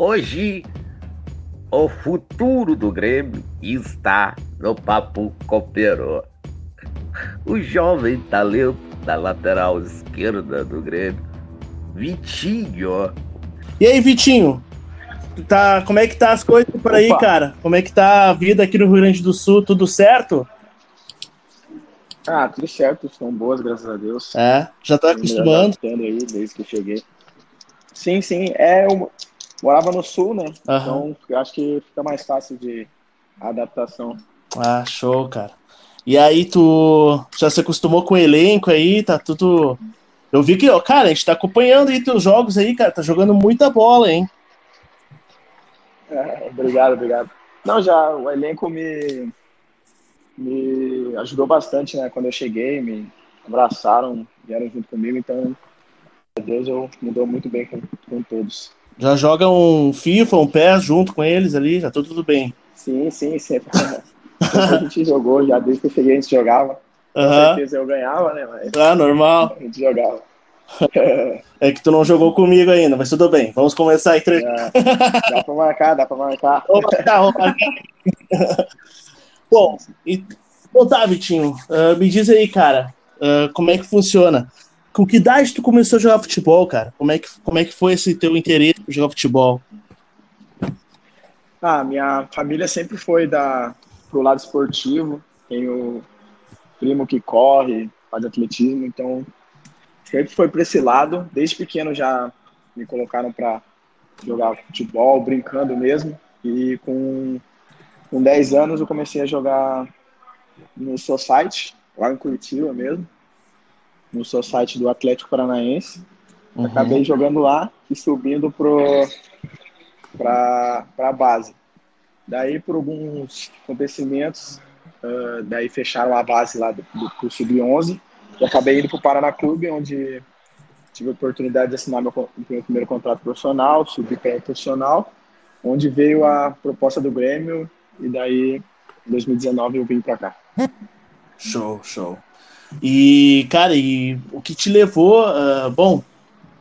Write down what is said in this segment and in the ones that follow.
Hoje, o futuro do Grêmio está no Papo Cooperou. O jovem talento da lateral esquerda do Grêmio, Vitinho. E aí, Vitinho? Tá, como é que tá as coisas por aí, Opa. cara? Como é que tá a vida aqui no Rio Grande do Sul? Tudo certo? Ah, tudo certo, estão boas, graças a Deus. É, já tá acostumando. aí desde que eu cheguei. Sim, sim, é, eu morava no sul, né? Uhum. Então acho que fica mais fácil de adaptação. Ah, show, cara. E aí, tu já se acostumou com o elenco aí, tá tudo. Eu vi que, ó, cara, a gente tá acompanhando aí teus jogos aí, cara, tá jogando muita bola, hein? É, obrigado, obrigado. Não, já o elenco me, me ajudou bastante, né? Quando eu cheguei, me abraçaram, vieram junto comigo, então, Deus, eu me dou muito bem com, com todos. Já joga um FIFA, um PES junto com eles ali, já tá tudo bem. Sim, sim, sempre. a gente jogou, já desde que eu cheguei a gente jogava. Com uhum. certeza eu ganhava, né? Mas ah, normal. A gente jogava. É que tu não jogou comigo ainda, mas tudo bem. Vamos começar a treinar. É, dá pra marcar, dá pra marcar. Marcar, vamos marcar. Bom, e, bom, tá, Vitinho. Uh, me diz aí, cara, uh, como é que funciona? Com que idade tu começou a jogar futebol, cara? Como é que, como é que foi esse teu interesse por jogar futebol? Ah, minha família sempre foi da, pro lado esportivo. Tenho primo que corre, faz atletismo, então sempre foi para esse lado. Desde pequeno já me colocaram para jogar futebol, brincando mesmo. E com, com 10 anos eu comecei a jogar no Society, lá em Curitiba mesmo, no Society do Atlético Paranaense. Uhum. Acabei jogando lá e subindo para a base. Daí, por alguns acontecimentos, uh, daí fecharam a base lá do, do Sub-11 e acabei indo para o Paraná Clube, onde tive a oportunidade de assinar meu, meu primeiro contrato profissional, subir para profissional, onde veio a proposta do Grêmio e daí, em 2019, eu vim para cá. Show, show. E, cara, e o que te levou, uh, bom,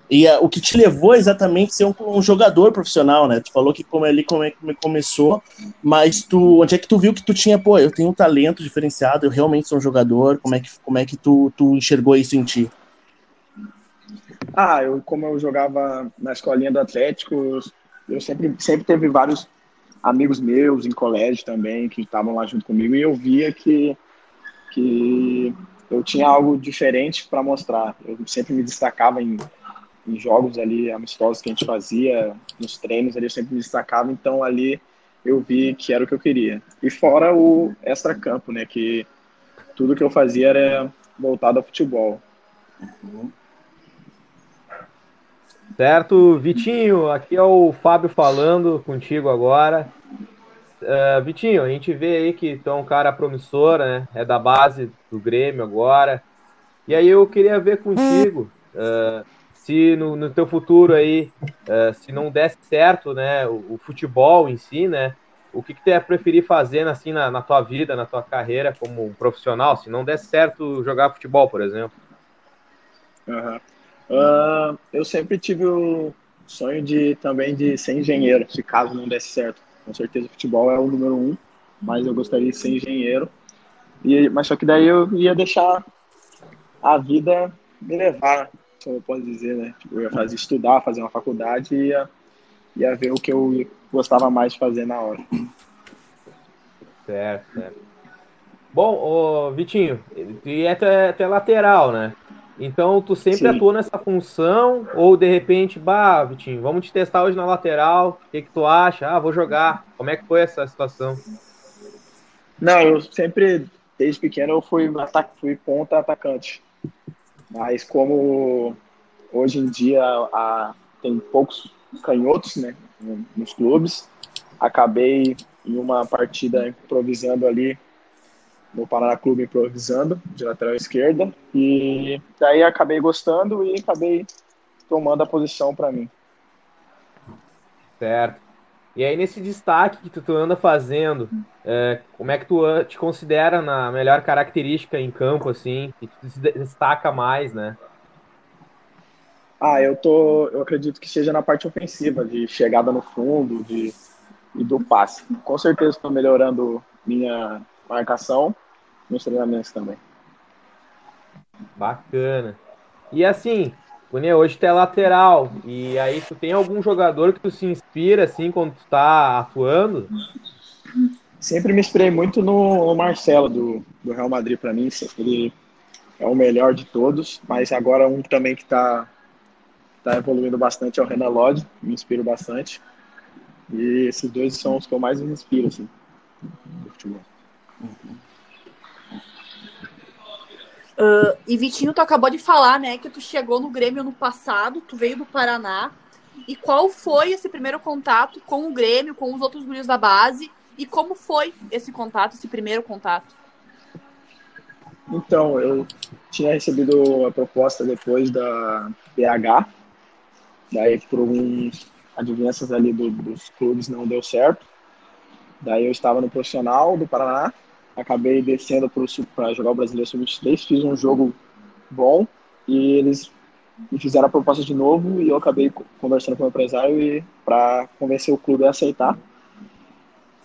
e uh, o que te levou exatamente a ser um, um, jogador profissional, né? Tu falou que como ali como é que começou, mas tu, onde é que tu viu que tu tinha, pô, eu tenho um talento diferenciado, eu realmente sou um jogador, como é que, como é que tu, tu enxergou isso em ti? Ah, eu como eu jogava na escolinha do Atlético, eu sempre, sempre teve vários amigos meus em colégio também que estavam lá junto comigo e eu via que, que eu tinha algo diferente para mostrar. Eu sempre me destacava em em jogos ali amistosos que a gente fazia, nos treinos ali eu sempre me destacava, então ali eu vi que era o que eu queria. E fora o extra-campo, né, que tudo que eu fazia era voltado ao futebol. Certo, Vitinho, aqui é o Fábio falando contigo agora. Uh, Vitinho, a gente vê aí que é um cara promissor, né? É da base do Grêmio agora. E aí eu queria ver contigo. Uh, se no, no teu futuro aí, uh, se não desse certo, né, o, o, futebol em si, né, o que, que tu ia preferir fazer assim, na, na tua vida, na tua carreira como um profissional, se não desse certo jogar futebol, por exemplo? Uhum. Uh, eu sempre tive o sonho de também de ser engenheiro, se caso não desse certo. Com certeza futebol é o número um, mas eu gostaria de ser engenheiro. E, mas só que daí eu ia deixar a vida me levar como eu posso dizer, né? Tipo, eu ia fazer estudar, fazer uma faculdade e ia, ia ver o que eu gostava mais de fazer na hora. Certo, certo. Bom, ô, Vitinho, tu é até, até lateral, né? Então tu sempre Sim. atuou nessa função, ou de repente, bah, Vitinho, vamos te testar hoje na lateral, o que, que tu acha? Ah, vou jogar. Como é que foi essa situação? Não, eu sempre, desde pequeno, eu fui, fui ponta atacante. Mas como hoje em dia a, tem poucos canhotos né, nos clubes, acabei em uma partida improvisando ali no Paraná Clube improvisando de lateral esquerda e daí acabei gostando e acabei tomando a posição para mim. Certo. E aí, nesse destaque que tu, tu anda fazendo, é, como é que tu te considera na melhor característica em campo, assim, que tu se destaca mais, né? Ah, eu tô, eu acredito que seja na parte ofensiva, de chegada no fundo, de e do passe. Com certeza estou melhorando minha marcação, meus treinamentos também. Bacana. E assim, Cunha, hoje tu é lateral, e aí tu tem algum jogador que tu se inspira assim quando tu tá atuando? Sempre me inspirei muito no, Marcelo do, do Real Madrid para mim, ele é o melhor de todos, mas agora um também que está tá evoluindo bastante é o Renan Lodge, me inspiro bastante. E esses dois são os que eu mais me inspiro, assim, do futebol. Uh, e Vitinho, tu acabou de falar, né, que tu chegou no Grêmio no passado, tu veio do Paraná. E qual foi esse primeiro contato com o Grêmio, com os outros gurios da base? E como foi esse contato, esse primeiro contato? Então, eu tinha recebido a proposta depois da PH, daí por alguns adivinhanças ali do, dos clubes não deu certo. Daí eu estava no profissional do Paraná, acabei descendo para jogar o Brasileiro Sub-23, fiz um jogo bom e eles me fizeram a proposta de novo e eu acabei conversando com o empresário e para convencer o clube a aceitar.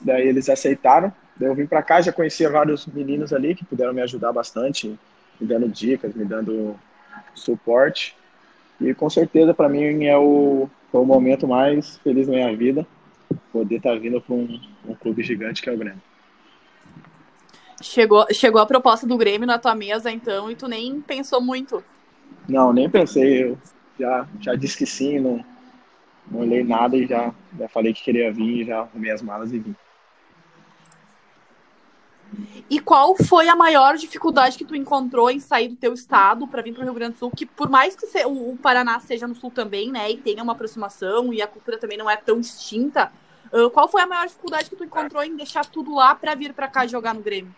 Daí eles aceitaram. Daí eu vim para cá, já conhecia vários meninos ali que puderam me ajudar bastante, me dando dicas, me dando suporte. E com certeza para mim é o foi o momento mais feliz da minha vida, poder estar tá vindo para um, um clube gigante que é o Grêmio. Chegou, chegou a proposta do Grêmio na tua mesa, então, e tu nem pensou muito? Não, nem pensei. Eu já, já disse que sim, não, não olhei nada e já, já falei que queria vir, já arrumei as malas e vim. E qual foi a maior dificuldade que tu encontrou em sair do teu estado para vir para o Rio Grande do Sul? Que por mais que o Paraná seja no sul também, né, e tenha uma aproximação e a cultura também não é tão distinta, qual foi a maior dificuldade que tu encontrou em deixar tudo lá para vir para cá jogar no Grêmio?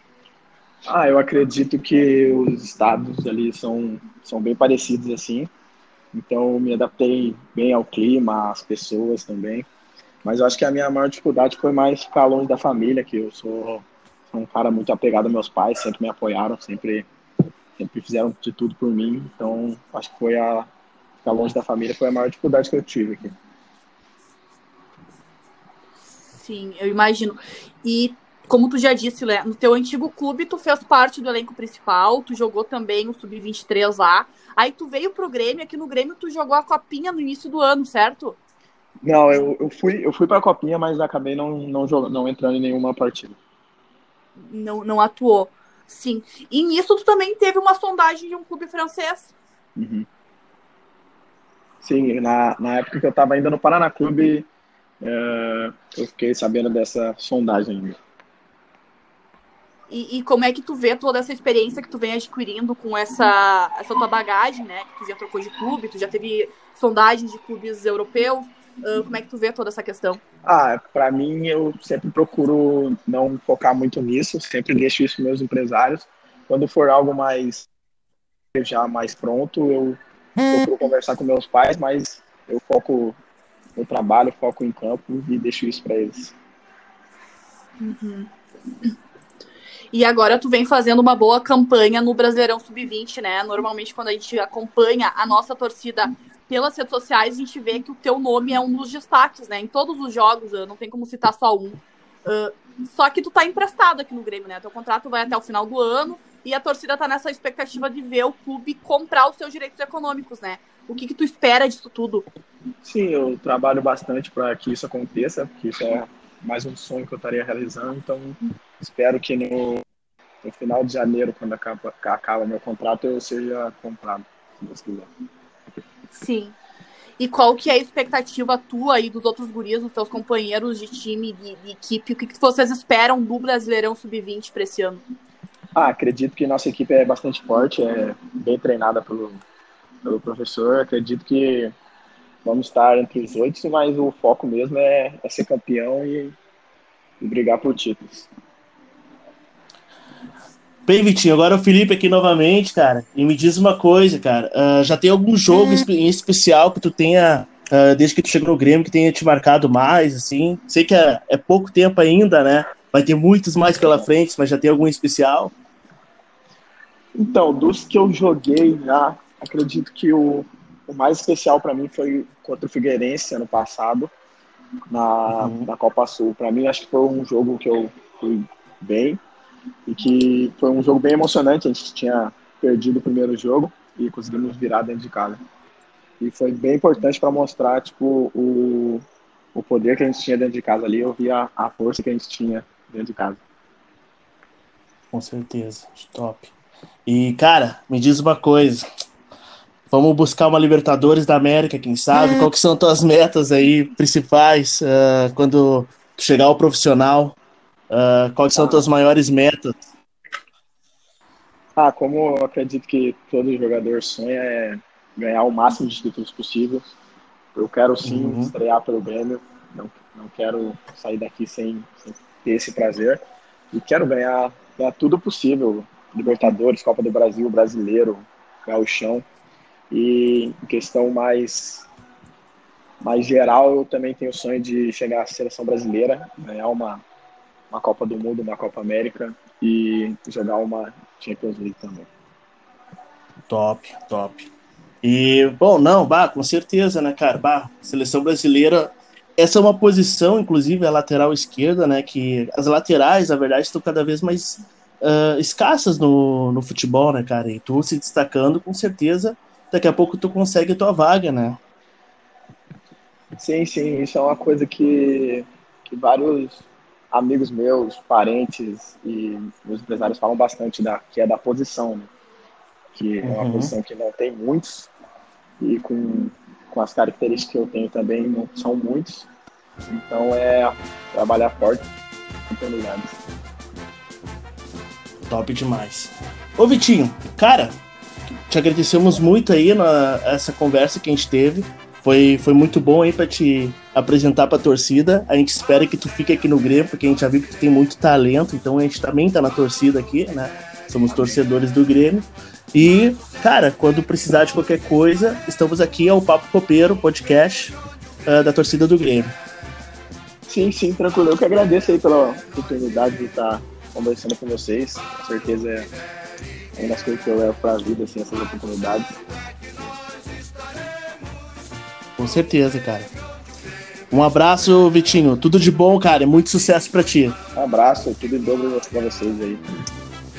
Ah, eu acredito que os estados ali são, são bem parecidos assim. Então me adaptei bem ao clima, às pessoas também. Mas eu acho que a minha maior dificuldade foi mais ficar longe da família, que eu sou sou um cara muito apegado aos meus pais, sempre me apoiaram, sempre, sempre fizeram de tudo por mim. Então, acho que foi a ficar longe da família foi a maior dificuldade que eu tive aqui. Sim, eu imagino. E como tu já disse, Lé, no teu antigo clube tu fez parte do elenco principal, tu jogou também o sub-23 lá. Aí tu veio pro Grêmio, aqui no Grêmio tu jogou a copinha no início do ano, certo? Não, eu, eu fui eu fui para a copinha, mas acabei não não jogando, não entrando em nenhuma partida não, não atuou. Sim. E nisso tu também teve uma sondagem de um clube francês. Uhum. Sim, na, na época que eu estava ainda no Paraná Clube, eu fiquei sabendo dessa sondagem ainda. E, e, como é que tu vê toda essa experiência que tu vem adquirindo com essa, essa tua bagagem, né? Que tu já trocou de clube, tu já teve sondagens de clubes europeus. Uh, como é que tu vê toda essa questão? Ah, para mim eu sempre procuro não focar muito nisso, sempre deixo isso para meus empresários. Quando for algo mais já mais pronto, eu procuro conversar com meus pais, mas eu foco no trabalho, foco em campo e deixo isso para eles. Uhum. E agora tu vem fazendo uma boa campanha no Brasileirão Sub-20, né? Normalmente quando a gente acompanha a nossa torcida pelas redes sociais, a gente vê que o teu nome é um dos destaques, né? Em todos os jogos, não tem como citar só um. Uh, só que tu tá emprestado aqui no Grêmio, né? Teu contrato vai até o final do ano e a torcida tá nessa expectativa de ver o clube comprar os seus direitos econômicos, né? O que, que tu espera disso tudo? Sim, eu trabalho bastante para que isso aconteça, porque isso é mais um sonho que eu estaria realizando, então espero que no, no final de janeiro, quando acaba, acaba meu contrato, eu seja comprado, se Deus quiser. Sim. E qual que é a expectativa tua aí dos outros gurias, dos teus companheiros de time, de, de equipe? O que, que vocês esperam do Brasileirão Sub-20 para esse ano? Ah, acredito que nossa equipe é bastante forte, é bem treinada pelo, pelo professor. Acredito que vamos estar entre os oito, mas o foco mesmo é, é ser campeão e, e brigar por títulos. Bem, Vitinho, agora o Felipe aqui novamente, cara. E me diz uma coisa, cara. Uh, já tem algum jogo hum. em especial que tu tenha, uh, desde que tu chegou no Grêmio, que tenha te marcado mais, assim? Sei que é, é, pouco tempo ainda, né? Vai ter muitos mais pela frente, mas já tem algum especial? Então, dos que eu joguei já, acredito que o, o mais especial para mim foi contra o Figueirense ano passado, na, uhum. na Copa Sul. Para mim, acho que foi um jogo que eu fui bem e que foi um jogo bem emocionante. A gente tinha perdido o primeiro jogo e conseguimos virar dentro de casa. E foi bem importante para mostrar tipo, o, o poder que a gente tinha dentro de casa ali. Eu vi a, a força que a gente tinha dentro de casa. Com certeza, top. E, cara, me diz uma coisa. Vamos buscar uma Libertadores da América, quem sabe? É. Qual que são tuas metas aí principais uh, quando chegar ao profissional? Uh, quais são ah. tuas maiores metas? Ah, como eu acredito que todo jogador sonha é ganhar o máximo de títulos possíveis. Eu quero sim uhum. estrear pelo Grêmio. Não, não quero sair daqui sem, sem ter esse prazer. E quero ganhar, ganhar tudo possível. Libertadores, Copa do Brasil, Brasileiro, Gauchão. E em questão mais, mais geral, eu também tenho o sonho de chegar à seleção brasileira, ganhar uma, uma Copa do Mundo, uma Copa América e jogar uma Champions League também. Top, top. E, bom, não, bah, com certeza, né, cara? Bah, seleção brasileira, essa é uma posição, inclusive, a lateral esquerda, né? Que as laterais, na verdade, estão cada vez mais uh, escassas no, no futebol, né, cara? E tu se destacando, com certeza, daqui a pouco tu consegue a tua vaga, né? Sim, sim, isso é uma coisa que, que vários amigos meus, parentes e meus empresários falam bastante da que é da posição, né? que uhum. é uma uhum. posição que não tem muitos e com, com as características que eu tenho também não são muitos. Então é trabalhar forte. Top demais. Ô Vitinho, cara, te agradecemos muito aí na essa conversa que a gente teve. Foi, foi muito bom aí para te apresentar para a torcida. A gente espera que tu fique aqui no Grêmio, porque a gente já viu que tu tem muito talento, então a gente também tá na torcida aqui, né? Somos torcedores do Grêmio. E, cara, quando precisar de qualquer coisa, estamos aqui ao Papo Copeiro, podcast uh, da torcida do Grêmio. Sim, sim, tranquilo. Eu que agradeço aí pela oportunidade de estar conversando com vocês. Com certeza é uma das coisas que eu levo para a vida, assim, essas oportunidades. Com certeza, cara. Um abraço, Vitinho. Tudo de bom, cara. E muito sucesso para ti. Um abraço, tudo em dobro para vocês aí.